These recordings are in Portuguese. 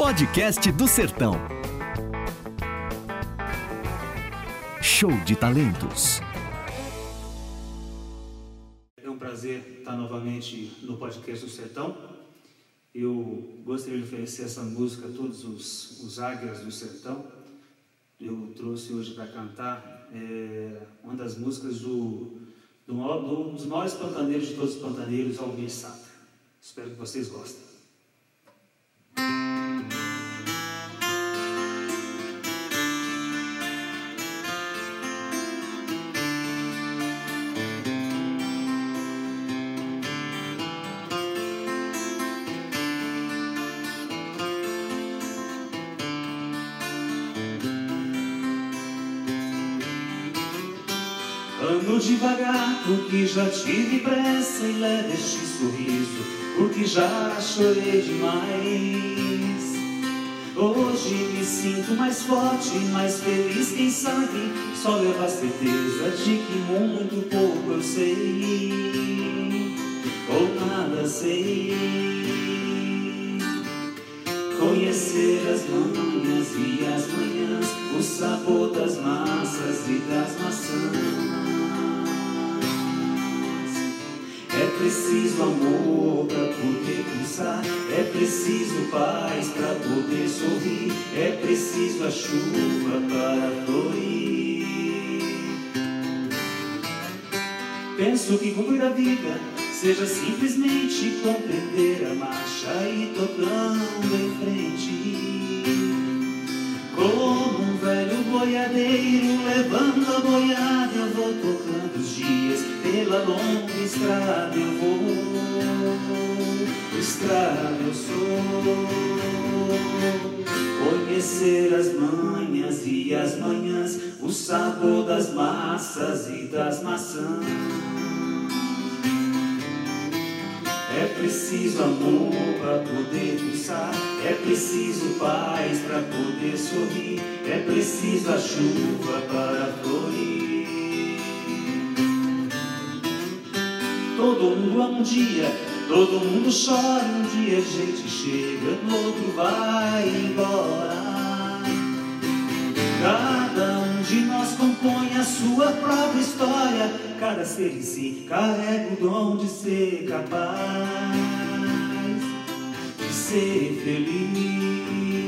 Podcast do Sertão. Show de talentos. É um prazer estar novamente no Podcast do Sertão. Eu gostaria de oferecer essa música a todos os, os águias do sertão. Eu trouxe hoje para cantar é, uma das músicas do, do, do, dos maiores pantaneiros de todos os pantaneiros, Almir Sater. Espero que vocês gostem. Ando devagar porque já tive pressa e leve este sorriso porque já chorei demais. Hoje me sinto mais forte, mais feliz, quem sabe só leva a certeza de que muito pouco eu sei ou nada sei. Conhecer as manhãs e as manhãs, o sabor das massas e das maçãs. Preciso amor para poder pulsar, é preciso paz para poder sorrir, é preciso a chuva para florir. Penso que cumprir a vida seja simplesmente compreender a marcha e tocando em frente. Como um velho boiadeiro levando pela longa estrada. Eu vou, estrada eu sou. Conhecer as manhas e as manhãs, o sabor das massas e das maçãs. É preciso amor para poder pulsar, é preciso paz para poder sorrir, é preciso a chuva para florir. Todo mundo ama um dia, todo mundo chora, um dia a gente chega, no outro vai embora. Cada um de nós compõe a sua própria história, cada ser em si carrega o dom de ser capaz de ser feliz.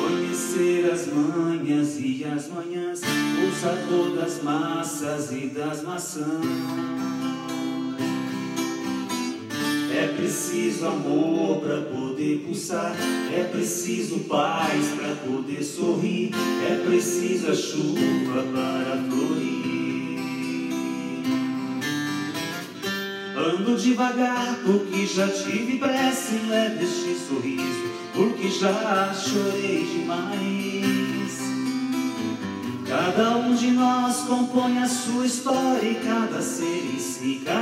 Conhecer as manhãs e as manhãs, o sabor das massas e das maçãs. É preciso amor para poder pulsar, é preciso paz para poder sorrir, é preciso a chuva para florir. Ando devagar porque já tive pressa em leve este sorriso, porque já chorei demais. Cada um de nós compõe a sua história e cada ser em si carrega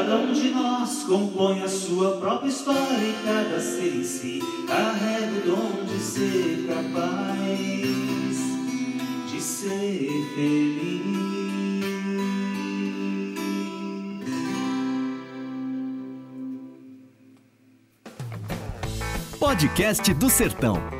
Cada um de nós compõe a sua própria história e cada ser em si carrega o dom de ser capaz de ser feliz. Podcast do Sertão.